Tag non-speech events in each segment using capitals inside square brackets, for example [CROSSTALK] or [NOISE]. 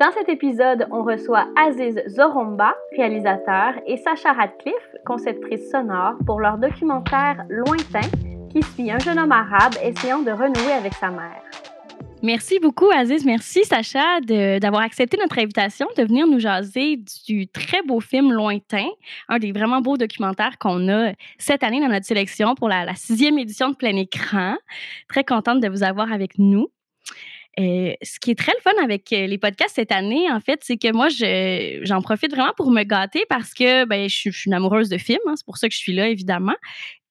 Dans cet épisode, on reçoit Aziz Zoromba, réalisateur, et Sacha Radcliffe, conceptrice sonore, pour leur documentaire Lointain, qui suit un jeune homme arabe essayant de renouer avec sa mère. Merci beaucoup, Aziz. Merci, Sacha, d'avoir accepté notre invitation de venir nous jaser du très beau film Lointain, un des vraiment beaux documentaires qu'on a cette année dans notre sélection pour la, la sixième édition de plein écran. Très contente de vous avoir avec nous. Euh, ce qui est très le fun avec euh, les podcasts cette année, en fait, c'est que moi, j'en profite vraiment pour me gâter parce que ben, je, suis une amoureuse de films. Hein, c'est pour ça que je suis là, évidemment.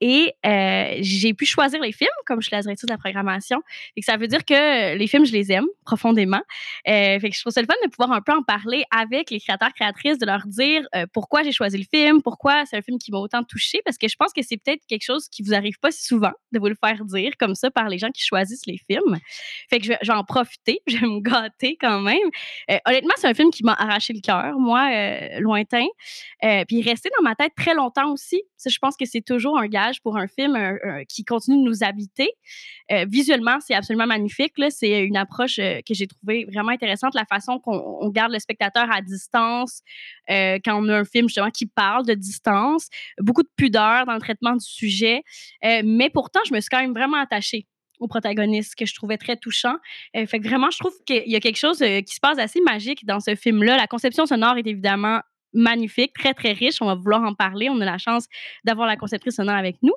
Et euh, j'ai pu choisir les films, comme je suis la directrice de la programmation. Et ça veut dire que les films, je les aime profondément. Euh, fait que je trouve ça le fun de pouvoir un peu en parler avec les créateurs, créatrices, de leur dire euh, pourquoi j'ai choisi le film, pourquoi c'est un film qui m'a autant touché, parce que je pense que c'est peut-être quelque chose qui vous arrive pas si souvent de vous le faire dire comme ça par les gens qui choisissent les films. Fait que je vais, je en profiter, [LAUGHS] je vais me gâter quand même. Honnêtement, c'est un film qui m'a arraché le cœur, moi, lointain. puis il est resté dans ma tête très longtemps aussi. Ça, je pense que c'est toujours un gage pour un film qui continue de nous habiter. Euh, visuellement, c'est absolument magnifique. C'est une approche euh, que j'ai trouvée vraiment intéressante, la façon qu'on garde le spectateur à distance euh, quand on a un film justement qui parle de distance. Beaucoup de pudeur dans le traitement du sujet. mais pourtant, je me suis quand même vraiment attachée au protagoniste que je trouvais très touchant. fait que vraiment, je trouve qu'il y a quelque chose qui se passe assez magique dans ce film-là. La conception sonore est évidemment magnifique, très, très riche. On va vouloir en parler. On a la chance d'avoir la conceptrice sonore avec nous.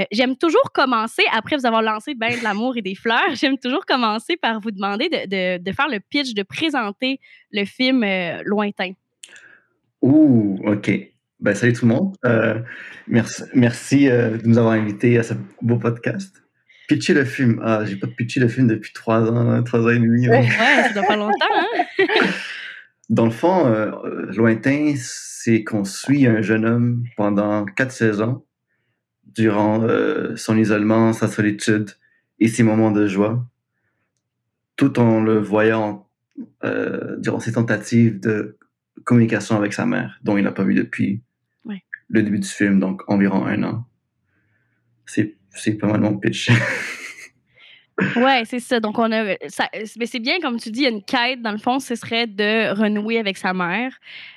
Euh, j'aime toujours commencer, après vous avoir lancé ben de l'amour et des fleurs, [LAUGHS] j'aime toujours commencer par vous demander de, de, faire le pitch, de présenter le film euh, Lointain. Ouh, OK. Ben, salut tout le monde. Euh, merci merci de nous avoir invités à ce beau podcast. Pitcher le film. Ah, j'ai pas pitché le film depuis trois ans, trois ans et demi. Hein. Ouais, ça doit pas longtemps, hein? Dans le fond, euh, Lointain, c'est qu'on suit un jeune homme pendant quatre saisons durant euh, son isolement, sa solitude et ses moments de joie, tout en le voyant euh, durant ses tentatives de communication avec sa mère, dont il n'a pas vu depuis le début du film, donc environ un an. C'est pas mal mon pitch. [LAUGHS] Ouais, c'est ça. Donc, on a. Mais c'est bien, comme tu dis, il y a une quête, dans le fond, ce serait de renouer avec sa mère.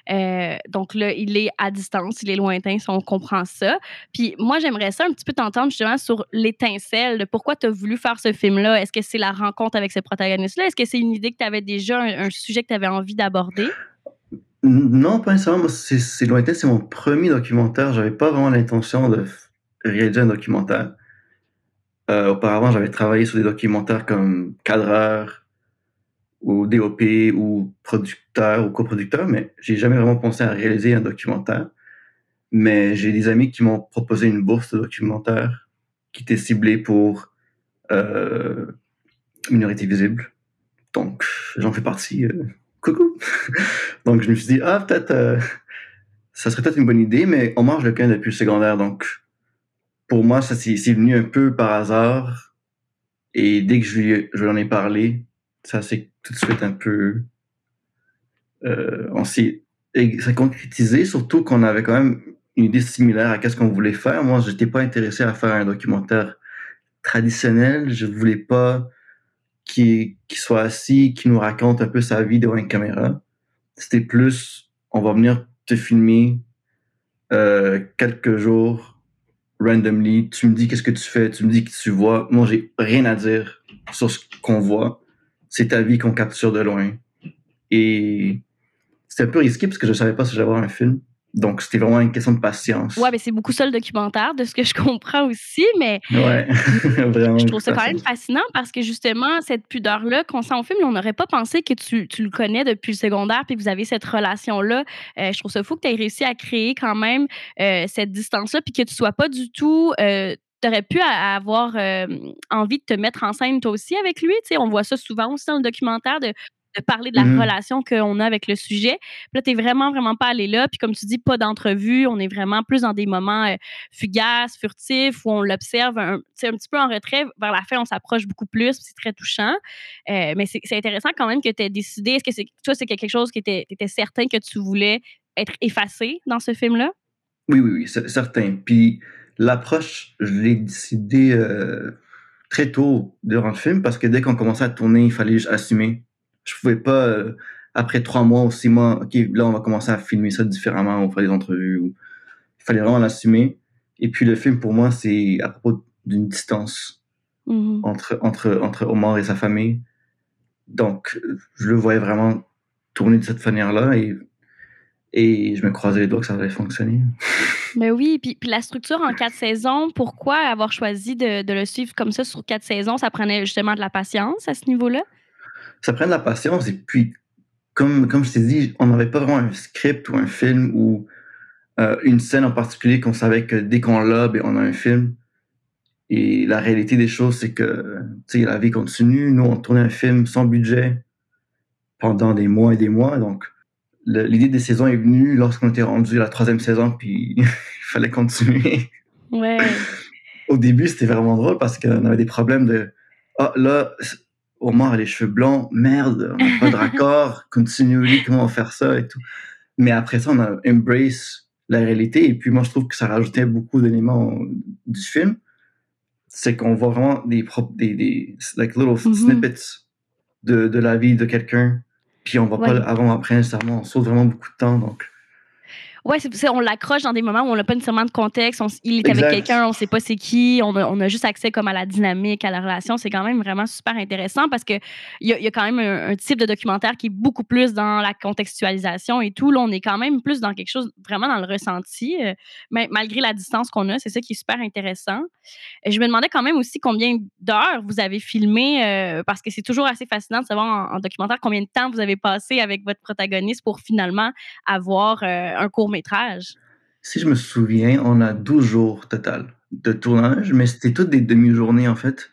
Euh, donc là, il est à distance, il est lointain, si on comprend ça. Puis moi, j'aimerais ça un petit peu t'entendre justement sur l'étincelle de pourquoi tu as voulu faire ce film-là. Est-ce que c'est la rencontre avec ce protagoniste-là? Est-ce que c'est une idée que tu avais déjà, un, sujet que tu avais envie d'aborder? Non, pas nécessairement. C'est lointain, c'est mon premier documentaire. J'avais pas vraiment l'intention de réaliser un documentaire. Euh, auparavant, j'avais travaillé sur des documentaires comme cadreur ou DOP ou producteur ou coproducteur, mais j'ai jamais vraiment pensé à réaliser un documentaire. Mais j'ai des amis qui m'ont proposé une bourse de documentaire qui était ciblée pour euh, minorité visible. Donc, j'en fais partie. Euh, coucou! [LAUGHS] donc, je me suis dit, ah, peut-être, ça serait peut-être une bonne idée, mais on mange le pain depuis le secondaire, donc pour moi, ça c'est venu un peu par hasard. Et dès que je lui, je en ai parlé, ça s'est tout de suite un peu. Euh, on s'est concrétisé, surtout qu'on avait quand même une idée similaire à qu'est-ce qu'on voulait faire. Moi, j'étais pas intéressé à faire un documentaire traditionnel. Je voulais pas qu'il soit assis, qu'il nous raconte un peu sa vie devant une caméra. C'était plus, on va venir te filmer euh, quelques jours randomly, tu me dis qu'est-ce que tu fais, tu me dis que tu vois. Moi, j'ai rien à dire sur ce qu'on voit. C'est ta vie qu'on capture de loin. Et c'était un peu risqué parce que je savais pas si j'allais avoir un film. Donc, c'était vraiment une question de patience. Ouais, mais c'est beaucoup ça le documentaire, de ce que je comprends aussi, mais ouais, [LAUGHS] vraiment je trouve ça quand même fascinant parce que justement, cette pudeur-là qu'on sent au film, on n'aurait pas pensé que tu, tu, le connais depuis le secondaire puis que vous avez cette relation-là. Euh, je trouve ça fou que tu aies réussi à créer quand même euh, cette distance-là puis que tu sois pas du tout. Euh, tu aurais pu avoir envie de te mettre en scène toi aussi avec lui. On voit ça souvent aussi dans le documentaire de de parler de la Mhm. relation qu'on a avec le sujet. Puis là, tu es vraiment, vraiment pas allé là. Puis comme tu dis, pas d'entrevue. On est vraiment plus dans des moments euh, fugaces, furtifs, où on l'observe un, un petit peu en retrait. Vers la fin, on s'approche beaucoup plus. C'est très touchant. Euh, mais c'est intéressant quand même que tu aies décidé. Est-ce que c'est toi, c'est quelque chose que tu étais certain que tu voulais être effacé dans ce film-là? Oui, oui, oui, certain. Puis l'approche, je l'ai décidé euh, très tôt durant le film parce que dès qu'on commençait à tourner, il fallait juste assumer. Je pouvais pas, euh, après trois mois ou six mois, OK, là, on va commencer à filmer ça différemment, on faire des entrevues. ou- Il fallait vraiment l'assumer. Et puis le film, pour moi, c'est à propos d'une distance Mhm. entre, entre, entre Omar et sa famille. Donc, je le voyais vraiment tourner de cette manière-là et, et je me croisais les doigts que ça allait fonctionner. [LAUGHS] Ben oui, puis, puis la structure en quatre saisons, pourquoi avoir choisi de, de le suivre comme ça sur quatre saisons? Ça prenait justement de la patience à ce niveau-là? Ça prend de la patience et puis, comme, comme je t'ai dit, on n'avait pas vraiment un script ou un film ou euh, une scène en particulier qu'on savait que dès qu'on l'a, ben, on a un film. Et la réalité des choses, c'est que la vie continue. Nous, on tournait un film sans budget pendant des mois et des mois. Donc, l'idée des saisons est venue lorsqu'on était rendu à la troisième saison, puis [LAUGHS] il fallait continuer. Ouais. Au début, c'était vraiment drôle parce qu'on avait des problèmes de Ah, là, Omar a les cheveux blancs, merde, on n'a pas de raccord, [LAUGHS] continually, comment on va faire ça et tout. Mais après ça, on a embrace la réalité et puis moi, je trouve que ça rajoutait beaucoup d'éléments du film. C'est qu'on voit vraiment des, pro- des, des like little Mhm. snippets de, de la vie de quelqu'un. Puis on voit pas Ouais. le avant après nécessairement. On saute vraiment beaucoup de temps. Donc, Ouais, c'est, c'est- on l'accroche dans des moments où on n'a pas nécessairement de contexte. on il est avec quelqu'un, on ne sait pas c'est qui. On a, on a juste accès comme à la dynamique, à la relation. C'est quand même vraiment super intéressant parce que il y a, y a quand même un, un type de documentaire qui est beaucoup plus dans la contextualisation et tout. Là, on est quand même plus dans quelque chose vraiment dans le ressenti, euh, mais malgré la distance qu'on a. C'est ça qui est super intéressant. Et je me demandais quand même aussi combien d'heures vous avez filmé euh, parce que c'est toujours assez fascinant de savoir en, en documentaire combien de temps vous avez passé avec votre protagoniste pour finalement avoir euh, un court si je me souviens, on a 12 jours total de tournage, mais c'était toutes des demi-journées en fait.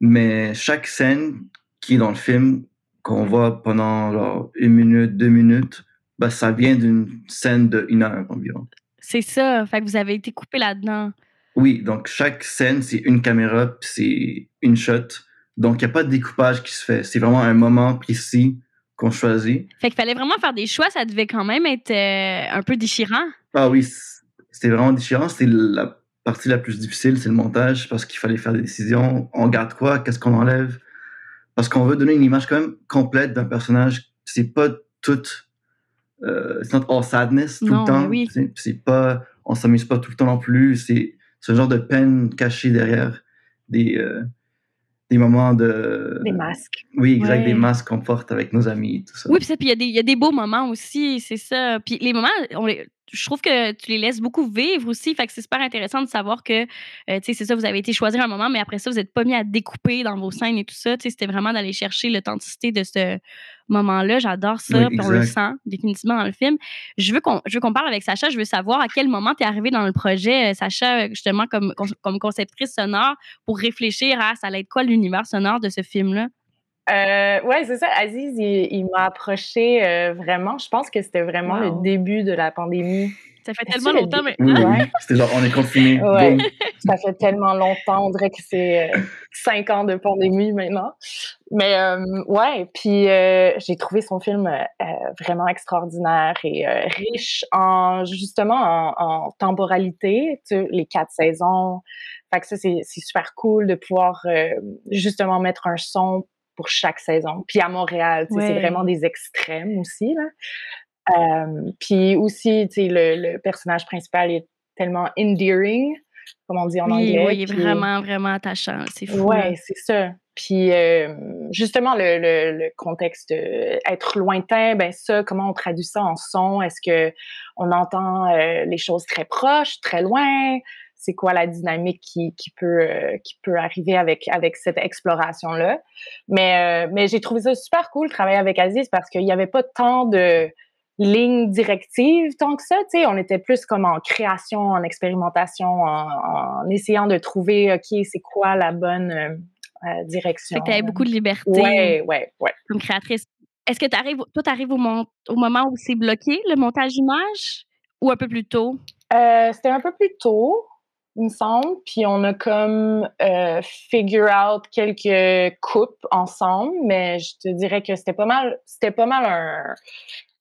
Mais chaque scène qui est dans le film, qu'on voit pendant genre, une minute, deux minutes, bah, ça vient d'une scène de une heure environ. C'est ça. Fait que vous avez été coupé là-dedans. Oui, donc chaque scène, c'est une caméra, puis c'est une shot. Donc, il n'y a pas de découpage qui se fait. C'est vraiment un moment précis qu'on choisit. Fait qu'il fallait vraiment faire des choix. Ça devait quand même être euh, un peu déchirant. Ah oui, c'était vraiment différent. C'était la partie la plus difficile, c'est le montage, parce qu'il fallait faire des décisions. On garde quoi? Qu'est-ce qu'on enlève? Parce qu'on veut donner une image quand même complète d'un personnage. C'est pas tout... Euh, it's not all sadness tout Non, le temps. oui. C'est- C'est pas... On s'amuse pas tout le temps non plus. C'est ce genre de peine cachée derrière des... euh, des moments de... Des masques. Oui, exact, Ouais. des masques qu'on porte avec nos amis et tout ça. Oui, puis ça, puis il y, a des- il y a des beaux moments aussi, c'est ça. Puis les moments, on les- je trouve que tu les laisses beaucoup vivre aussi. Fait que c'est super intéressant de savoir que, euh, tu sais, c'est ça, vous avez été choisir un moment, mais après ça, vous n'êtes pas mis à découper dans vos scènes et tout ça. Tu sais, c'était vraiment d'aller chercher l'authenticité de ce moment-là. J'adore ça, Oui, on le sent définitivement dans le film. Je veux qu'on qu'on parle avec Sacha. Je veux savoir à quel moment tu es arrivé dans le projet, euh, Sacha, justement, comme, comme conceptrice sonore, pour réfléchir à ça allait être quoi l'univers sonore de ce film-là? Euh, ouais, c'est ça. Aziz, il, il m'a approché euh, vraiment. Je pense que c'était vraiment Wow. le début de la pandémie. Ça fait tellement longtemps maintenant. Oui, oui. Ouais. C'était genre, on est confinés. [LAUGHS] Ouais. Ça fait tellement longtemps. On dirait que c'est euh, cinq ans de pandémie maintenant. Mais euh, ouais, puis euh, j'ai trouvé son film vraiment extraordinaire et euh, riche en justement en, en temporalité. Tu sais, les quatre saisons. Fait que ça, c'est c'est super cool de pouvoir euh, justement mettre un son pour chaque saison. Puis à Montréal, c'est vraiment des extrêmes aussi. Là. Euh, puis aussi, le, le personnage principal est tellement endearing, comme on dit en Oui, anglais. oui, il est puis- vraiment, vraiment attachant. C'est fou. Ouais, c'est ça. Puis euh, justement, le, le, le contexte euh, être lointain, ben ça, comment on traduit ça en son? Est-ce que on entend euh, les choses très proches, très loin? C'est quoi la dynamique qui, qui peut euh, qui peut arriver avec avec cette exploration là Mais euh, mais j'ai trouvé ça super cool travailler avec Aziz parce qu'il n'y avait pas tant de lignes directives tant que ça. Tu sais, on était plus comme en création, en expérimentation, en, en essayant de trouver ok c'est quoi la bonne euh, direction. Tu avais beaucoup de liberté Ouais, ouais, ouais. comme créatrice. est-ce que arrives, toi, tu arrives au, au moment où c'est bloqué, le montage image, ou un peu plus tôt? Euh, c'était un peu plus tôt, il me semble. Puis on a comme euh, figure out quelques coupes ensemble, mais je te dirais que c'était pas mal, c'était pas mal un,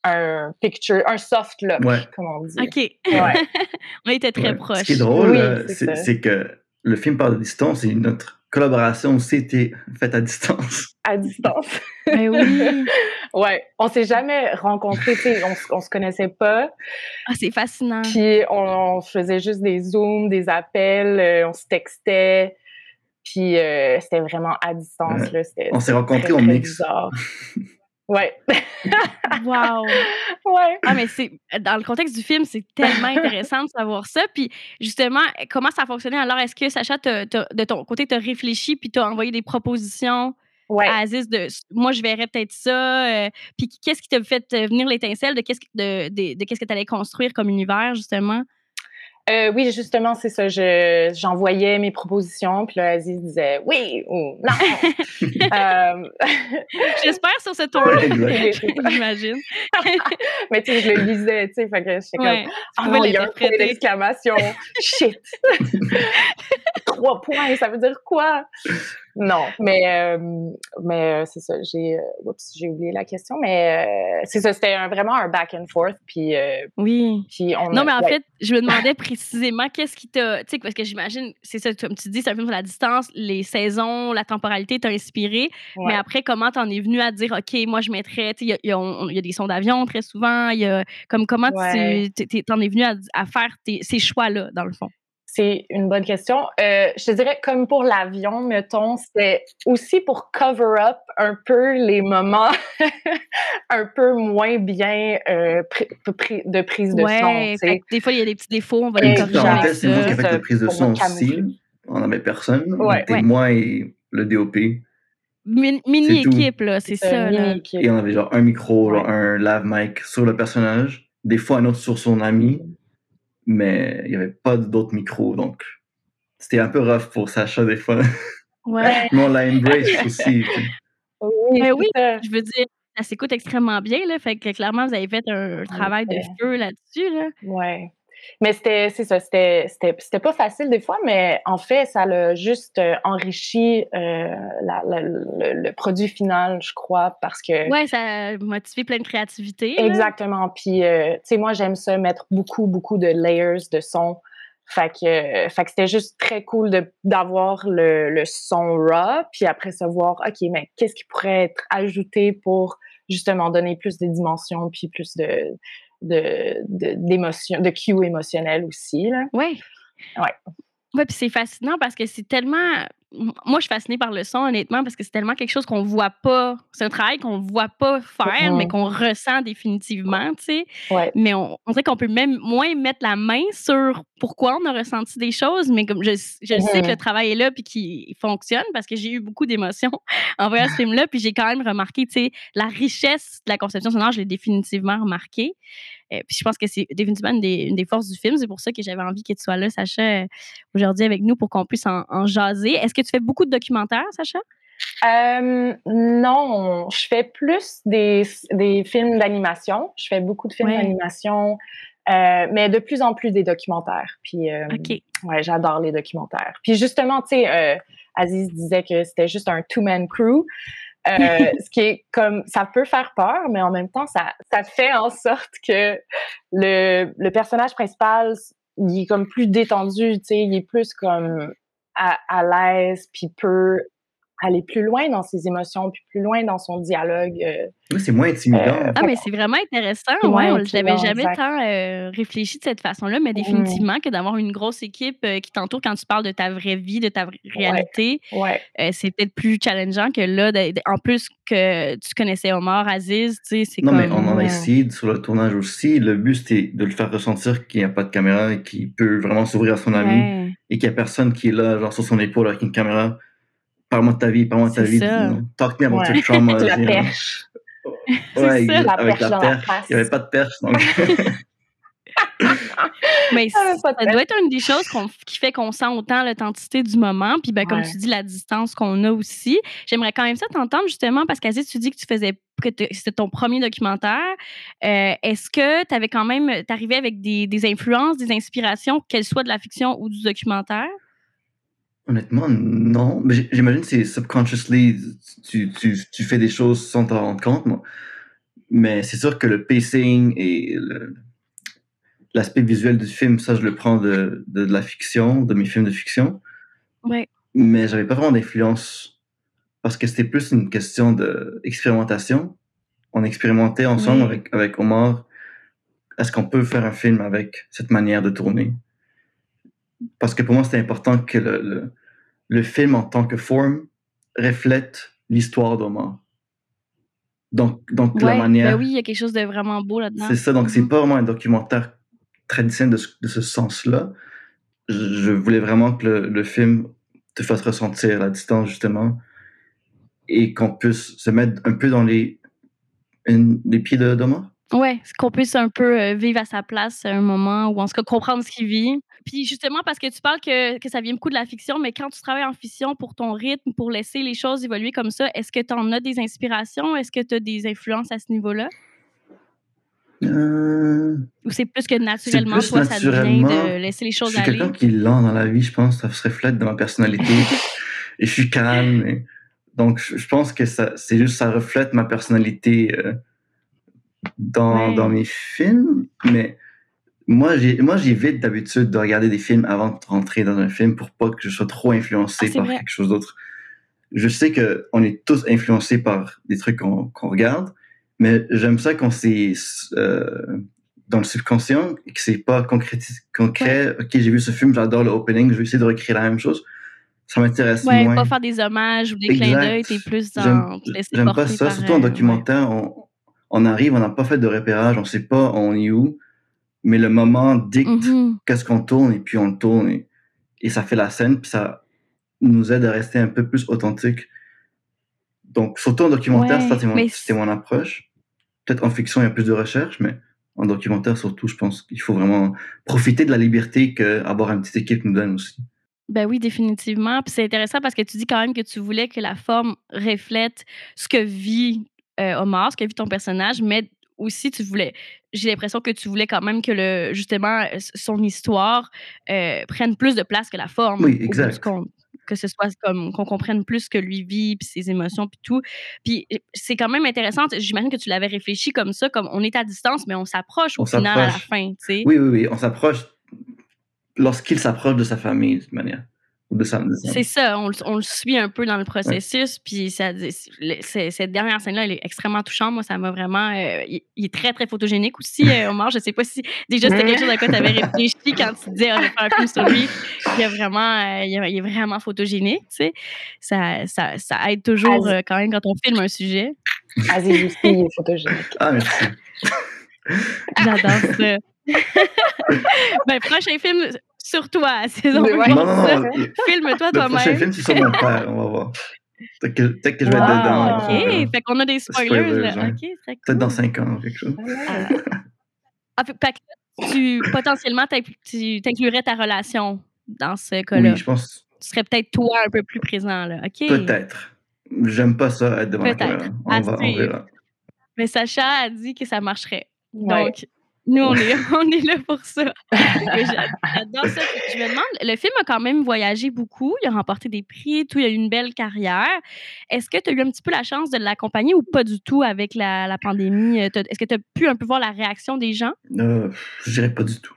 un picture, un soft look, comme on dit. OK. Ouais. [LAUGHS] on était très proches. Ce qui est drôle, euh, c'est que le film par distance et notre collaboration aussi était faite à distance. [LAUGHS] À distance. Mais oui. [LAUGHS] ouais, on s'est jamais rencontrés, on, on se connaissait pas. Ah, c'est fascinant. Puis on, faisait juste des zooms, des appels, euh, on se textait. Puis euh, c'était vraiment à distance. on s'est rencontrés en mix. [LAUGHS] Ouais. wow. [LAUGHS] Ouais. Ah, mais c'est dans le contexte du film, c'est tellement intéressant de savoir ça. Puis justement, comment ça a fonctionné? Alors, est-ce que Sacha, de ton côté, tu as réfléchi puis tu as envoyé des propositions à Aziz de moi, je verrais peut-être ça. Euh, puis qu'est-ce qui t'a fait venir l'étincelle de qu'est-ce de, de, de qu'est-ce que tu allais construire comme univers, justement? Euh, oui, justement, c'est ça. Je, j'envoyais mes propositions, puis là, Aziz disait oui ou non. [LAUGHS] euh... [LAUGHS] J'espère sur ce ton-là, [LAUGHS] j'imagine. Mais tu sais, je le lisais, tu sais, fait que j'étais comme ah non, il y a un point d'exclamation. Shit. Trois points, ça veut dire quoi? Non, mais, euh, mais euh, c'est ça. J'ai, euh, j'ai oublié la question, mais c'est ça. C'était vraiment un back and forth. Puis, oui. Puis on non, mais en fait, je me demandais précisément qu'est-ce qui t'a. Tu sais, parce que j'imagine, c'est ça, comme tu dis, c'est un film sur la distance, les saisons, la temporalité t'a inspiré. Mais après, comment t'en es venu à dire, OK, moi, je mettrais. Tu sais, il y, a des sons d'avion très souvent. Y a. Comme comment tu t'en es venu à, à faire ces choix-là, dans le fond? C'est une bonne question. Euh, je te dirais, comme pour l'avion, mettons, c'est aussi pour cover up un peu les moments [LAUGHS] un peu moins bien euh, de prise de ouais, son. Des fois, il y a des petits défauts, on va les corriger C'est moi qui ai fait la prise de son aussi. On n'avait personne. Ouais. moi et le DOP. Mini-équipe, là, c'est ça. Là. Et on avait genre un micro, un lave mic sur le personnage, des fois un autre sur son ami mais il n'y avait pas d'autres micros, donc c'était un peu rough pour Sacha des fois. Ouais. [LAUGHS] mais on l'a embrace aussi. Oui, oui je veux dire, ça s'écoute extrêmement bien, là, fait que clairement, vous avez fait un travail de feu là-dessus. Là. Ouais. Mais c'était, c'est ça, c'était, c'était, pas facile des fois, mais en fait, ça l'a juste euh, enrichi euh, le, produit final, je crois, parce que. Ouais, ça a motivé plein de créativité. Exactement. Puis, euh, tu sais, moi, j'aime ça, mettre beaucoup, beaucoup de layers de son. Fait que, fait que c'était juste très cool de, d'avoir le, le son raw, puis après se voir, OK, mais qu'est-ce qui pourrait être ajouté pour justement donner plus de dimensions, puis plus de, de, d'émotion, de, cue émotionnel aussi. Là. Oui. Ouais. Oui, puis c'est fascinant parce que c'est tellement moi, je suis fascinée par le son, honnêtement, parce que c'est tellement quelque chose qu'on voit pas. C'est un travail qu'on voit pas faire, mais qu'on ressent définitivement, tu sais. Mais on, on dirait qu'on peut même moins mettre la main sur pourquoi on a ressenti des choses, mais comme je, je sais que le travail est là puis qu'il fonctionne parce que j'ai eu beaucoup d'émotions [LAUGHS] en voyant ce [LAUGHS] film-là, puis j'ai quand même remarqué, tu sais, la richesse de la conception sonore, je l'ai définitivement remarqué. Euh, puis je pense que c'est définitivement une des, forces du film. C'est pour ça que j'avais envie que tu sois là, Sacha, euh, aujourd'hui avec nous pour qu'on puisse en, en jaser. Est-ce que tu fais beaucoup de documentaires, Sacha? Euh, non, je fais plus des, des films d'animation. Je fais beaucoup de films d'animation, euh, mais de plus en plus des documentaires. Puis, euh, ouais, j'adore les documentaires. Puis justement, tu sais, Aziz disait que c'était juste un two-man crew. [LAUGHS] ce qui est comme ça peut faire peur, mais en même temps, ça, ça fait en sorte que le, le personnage principal, il est comme plus détendu, tu sais, il est plus comme à, à l'aise, puis peut aller plus loin dans ses émotions, puis plus loin dans son dialogue. Euh, oui, c'est moins intimidant. Euh, ah, mais c'est vraiment intéressant. Ouais, je n'avais jamais tant euh, réfléchi de cette façon-là, mais définitivement que d'avoir une grosse équipe qui t'entoure quand tu parles de ta vraie vie, de ta réalité, ouais. c'est peut-être plus challengeant que là, en plus que tu connaissais Omar, Aziz, tu sais, c'est Non, mais on en a essayé sur le tournage aussi. Le but, c'était de le faire ressentir qu'il n'y a pas de caméra et qu'il peut vraiment s'ouvrir à son ami et qu'il n'y a personne qui est là, genre sur son épaule avec une caméra. Parle-moi de ta vie, parle-moi de ta vie. Talk me about your trauma. la perche. Ouais, avec la perche. Il n'y [LAUGHS] [LAUGHS] avait pas de perche. Donc... Mais ça doit être une des choses qui fait qu'on sent autant l'authenticité du moment. Puis, ben, comme tu dis, la distance qu'on a aussi. J'aimerais quand même ça t'entendre justement parce qu'Aziz, tu dis que tu faisais que c'était ton premier documentaire. Euh, est-ce que tu avais quand même, t'arrivais avec des, des, influences, des inspirations, qu'elles soient de la fiction ou du documentaire? Honnêtement, non. Mais j'imagine que c'est subconsciously, tu, tu, tu, fais des choses sans t'en rendre compte. Moi. Mais c'est sûr que le pacing et l'aspect visuel du film, ça, je le prends de, de, la fiction, de mes films de fiction. Ouais. Mais j'avais pas vraiment d'influence parce que c'était plus une question d'expérimentation. On expérimentait ensemble avec, avec Omar. Est-ce qu'on peut faire un film avec cette manière de tourner? Parce que pour moi, c'était important que le, le, le, film en tant que forme reflète l'histoire d'Omar. Donc, donc la manière. Ben oui, il y a quelque chose de vraiment beau là-dedans. C'est ça. Donc, c'est mm-hmm. pas vraiment un documentaire traditionnel de, de ce sens-là. Je, voulais vraiment que le, le, film te fasse ressentir la distance, justement, et qu'on puisse se mettre un peu dans les, les pieds de d'Omar. Ouais, qu'on puisse un peu euh, vivre à sa place à un moment ou en tout cas comprendre ce qu'il vit. Puis justement, parce que tu parles que, que, ça vient beaucoup de la fiction, mais quand tu travailles en fiction pour ton rythme, pour laisser les choses évoluer comme ça, est-ce que tu en as des inspirations? Est-ce que tu as des influences à ce niveau-là? Euh... Ou c'est plus que naturellement, plus toi, ça vient de laisser les choses aller? Je suis quelqu'un qui est lent dans la vie, je pense. Ça se reflète dans ma personnalité. [LAUGHS] et je suis calme. Donc, je pense que ça, c'est juste, ça reflète ma personnalité. Euh dans, dans mes films, mais moi, j'évite d'habitude de regarder des films avant de rentrer dans un film pour pas que je sois trop influencé ah, par quelque chose d'autre. Je sais qu'on est tous influencés par des trucs qu'on regarde, mais j'aime ça quand c'est euh, dans le subconscient et que c'est pas concret. concret. Ok, j'ai vu ce film, j'adore le opening, je vais essayer de recréer la même chose. Ça m'intéresse ouais, moins. pas faire des hommages ou des clins d'œil, t'es plus dans. J'aime pas ça, surtout en euh, documentaire. On, on arrive, on n'a pas fait de repérage, on sait pas on est où, mais le moment dicte mm-hmm. qu'est-ce qu'on tourne et puis on le tourne et, ça fait la scène, puis ça nous aide à rester un peu plus authentique. Donc, surtout en documentaire, ça, c'était mon, approche. Peut-être en fiction, il y a plus de recherche, mais en documentaire, surtout, je pense qu'il faut vraiment profiter de la liberté qu'avoir une petite équipe nous donne aussi. Ben oui, définitivement. Puis c'est intéressant parce que tu dis quand même que tu voulais que la forme reflète ce que vit euh, Omar, ce qu'a vu ton personnage, mais aussi tu voulais j'ai l'impression que tu voulais quand même que le justement son histoire euh, prenne plus de place que la forme oui exact. que ce soit comme qu'on comprenne plus ce que lui vit puis ses émotions puis tout. Puis c'est quand même intéressant j'imagine que tu l'avais réfléchi comme ça comme on est à distance mais on s'approche au final à la fin tu sais. Oui oui oui on s'approche lorsqu'il s'approche de sa famille de toute manière c'est ça, on, le suit un peu dans le processus. Puis cette dernière scène-là, elle est extrêmement touchante. Moi, ça m'a vraiment. Euh, il, est très, très photogénique aussi, euh, Omar. Je sais pas si déjà c'était quelque chose à quoi tu avais réfléchi [LAUGHS] quand tu disais, on va faire un film sur lui. Il, est vraiment, euh, il, est vraiment photogénique. Tu sais. ça, ça, ça aide toujours quand même quand on filme un sujet. Aziz aussi, il est photogénique. Ah, merci. J'adore ça. [LAUGHS] ben, prochain film, sur toi, saison ouais. Non, non, non. [LAUGHS] Filme-toi toi-même. Le prochain film, c'est sur mon père, on va voir. Peut-être que, peut que, je vais être dedans. OK, fait qu'on a des spoilers. là. OK, très cool. Peut-être dans 5 ans, quelque chose. Ah. fait que tu, potentiellement, tu inclurais ta relation dans ce cas-là. Oui, je pense. Tu serais peut-être toi un peu plus présent, là. OK. Peut-être. J'aime pas ça, être devant la caméra. On, va, on verra. Mais Sacha a dit que ça marcherait. Donc, nous, on est, [LAUGHS] on est là pour ça. [LAUGHS] J'adore ça. Je me demande, le film a quand même voyagé beaucoup. Il a remporté des prix, tout. Il a eu une belle carrière. Est-ce que tu as eu un petit peu la chance de l'accompagner ou pas du tout avec la, la pandémie? Est-ce que tu as pu un peu voir la réaction des gens? Euh, je dirais pas du tout.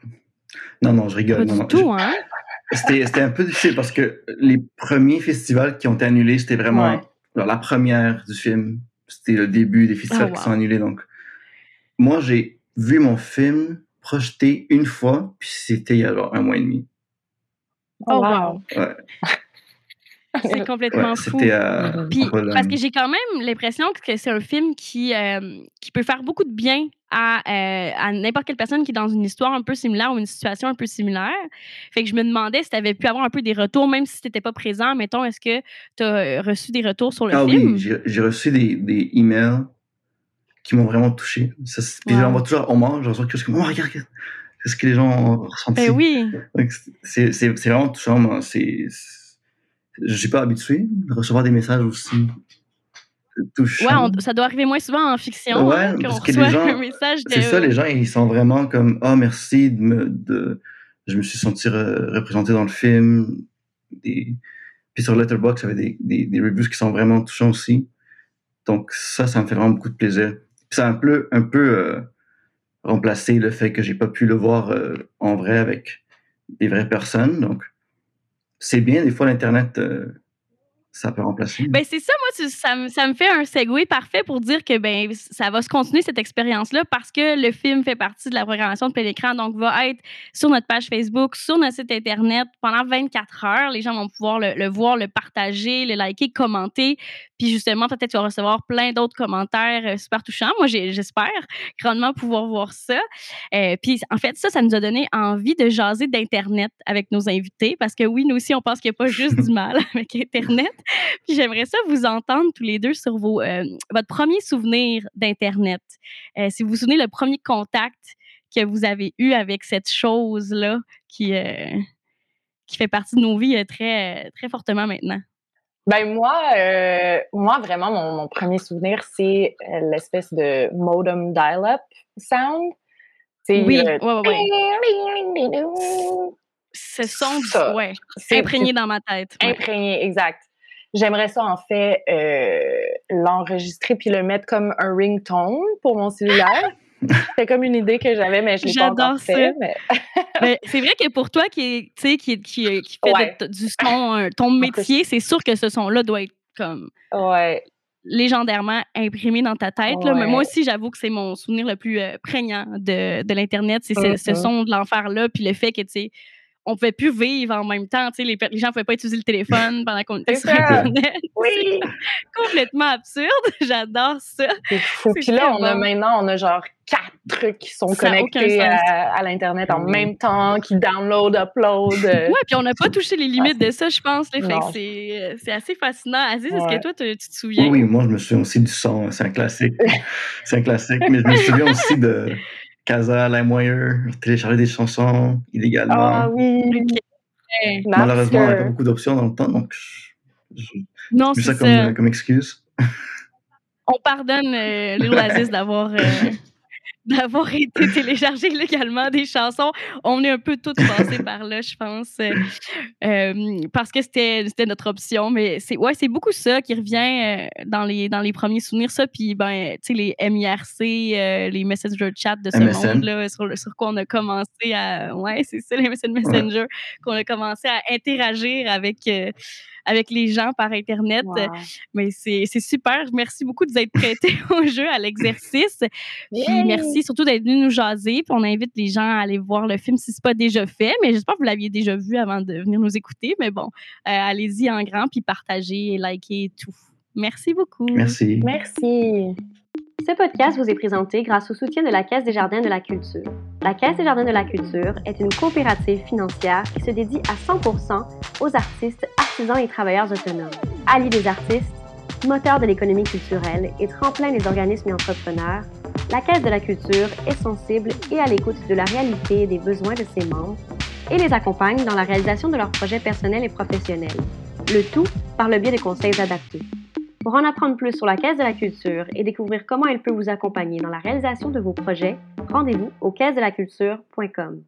Non, non, je rigole. Pas du tout, hein? [LAUGHS] C'était un peu difficile parce que les premiers festivals qui ont été annulés, c'était vraiment la première du film. C'était le début des festivals ah, qui sont annulés. Donc, moi, j'ai vu mon film projeté une fois, puis c'était il y a alors un mois et demi. Oh, wow! Ouais. C'est complètement fou. Puis, parce que j'ai quand même l'impression que c'est un film qui, euh, qui peut faire beaucoup de bien à, euh, à n'importe quelle personne qui est dans une histoire un peu similaire ou une situation un peu similaire. Fait que je me demandais si tu avais pu avoir un peu des retours, même si tu n'étais pas présent. Mettons, est-ce que tu as reçu des retours sur le ah film? Ah oui, j'ai reçu des, des emails qui m'ont vraiment touché. Ça, puis wow. j'envoie toujours au Omar, je reçois quelque chose comme, oh, regarde, C'est ce que les gens ont ressenti. Ben oui. C'est vraiment touchant. Moi. C'est je suis pas habitué de recevoir des messages aussi touchants. Ouais, ça doit arriver moins souvent en fiction. Ouais, hein, parce que les gens, un message C'est ça, les gens, ils sont vraiment comme oh, merci de me. De... Je me suis senti représenté dans le film. Des... Puis sur Letterboxd, il y avait des, des, des, reviews qui sont vraiment touchants aussi. Donc, ça, ça me fait vraiment beaucoup de plaisir. Ça a un peu, un peu euh, remplacé le fait que j'ai pas pu le voir euh, en vrai avec des vraies personnes. Donc, c'est bien, des fois, l'Internet, euh, ça peut remplacer. Ben c'est ça, moi, ça, me, ça me fait un segue parfait pour dire que ben ça va se continuer cette expérience-là parce que le film fait partie de la programmation de plein écran, donc va être sur notre page Facebook, sur notre site Internet pendant 24 heures. Les gens vont pouvoir le, voir, le partager, le liker, commenter. Puis justement, peut-être tu vas recevoir plein d'autres commentaires euh, super touchants. Moi, j'espère grandement pouvoir voir ça. Euh, puis en fait, ça, ça nous a donné envie de jaser d'Internet avec nos invités parce que oui, nous aussi, on pense qu'il n'y a pas juste du [LAUGHS] mal avec Internet. Puis j'aimerais ça vous entendre tous les deux sur vos, euh, votre premier souvenir d'Internet. Euh, si vous vous souvenez le premier contact que vous avez eu avec cette chose-là qui, euh, qui fait partie de nos vies très, très fortement maintenant. Ben moi, moi vraiment, mon, premier souvenir, c'est l'espèce de modem dial-up sound. Oui, oui, oui. Ce son, ouais, imprégné dans ma tête. Imprégné, exact. J'aimerais ça, en fait, euh, l'enregistrer puis le mettre comme un ringtone pour mon cellulaire. [LAUGHS] C'est comme une idée que j'avais, mais je l'ai pas encore fait. [LAUGHS] Mais... c'est vrai que pour toi qui, qui, qui, qui fait du son, ton métier, c'est sûr que ce son-là doit être comme ouais. légendairement imprimé dans ta tête. Là. Mais moi aussi, j'avoue que c'est mon souvenir le plus euh, prégnant de, de l'Internet. C'est ce, ce, mm-hmm. son de l'enfer-là, puis le fait que, tu sais, on pouvait plus vivre en même temps. les, les gens ne pouvaient pas utiliser le téléphone pendant qu'on était sur Internet. [LAUGHS] Oui. complètement absurde. [LAUGHS] J'adore ça. Puis là, on a maintenant, on a genre quatre trucs qui sont connectés à, l'Internet en même temps, qui download, upload. Euh. [LAUGHS] Ouais, puis on n'a pas touché les limites de ça, je pense. Euh, c'est assez fascinant. Aziz, est-ce que toi, tu te souviens? Oui, moi, je me souviens aussi du son. C'est un classique. c'est un classique. Mais je me souviens aussi de Casa, LimeWire, télécharger des chansons illégalement. Ah oui. Malheureusement, on n'a pas beaucoup d'options dans le temps, donc je, non, ça, Comme, comme excuse. On pardonne euh, l'Oasis d'avoir euh, [LAUGHS] d'avoir été [LAUGHS] téléchargé légalement des chansons. On est un peu toutes passées par là, je pense, euh, euh, parce que c'était notre option. Mais c'est ouais, c'est beaucoup ça qui revient euh, dans les dans les premiers souvenirs, ça. Puis ben, tu sais, les MIRC, les Messenger Chat de ce monde-là, sur, sur quoi on a commencé à, ouais, c'est ça, les MSN Messenger, qu'on a commencé à interagir avec avec les gens par Internet. Mais c'est super. Merci beaucoup de vous être prêté [LAUGHS] au jeu, à l'exercice. Puis merci surtout d'être venu nous jaser. Puis on invite les gens à aller voir le film si ce n'est pas déjà fait. Mais j'espère que vous l'aviez déjà vu avant de venir nous écouter. Mais bon, euh, allez-y en grand, puis partagez, likez tout. Merci beaucoup. Merci. Merci. Ce podcast vous est présenté grâce au soutien de la Caisse des Jardins de la Culture. La Caisse des Jardins de la Culture est une coopérative financière qui se dédie à 100% aux artistes, artisans et travailleurs autonomes. Alliés des artistes, moteur de l'économie culturelle et tremplin des organismes et entrepreneurs, la Caisse de la Culture est sensible et à l'écoute de la réalité et des besoins de ses membres et les accompagne dans la réalisation de leurs projets personnels et professionnels, le tout par le biais de conseils adaptés. Pour en apprendre plus sur la Caisse de la Culture et découvrir comment elle peut vous accompagner dans la réalisation de vos projets, rendez-vous au caisse-de-la-culture.com.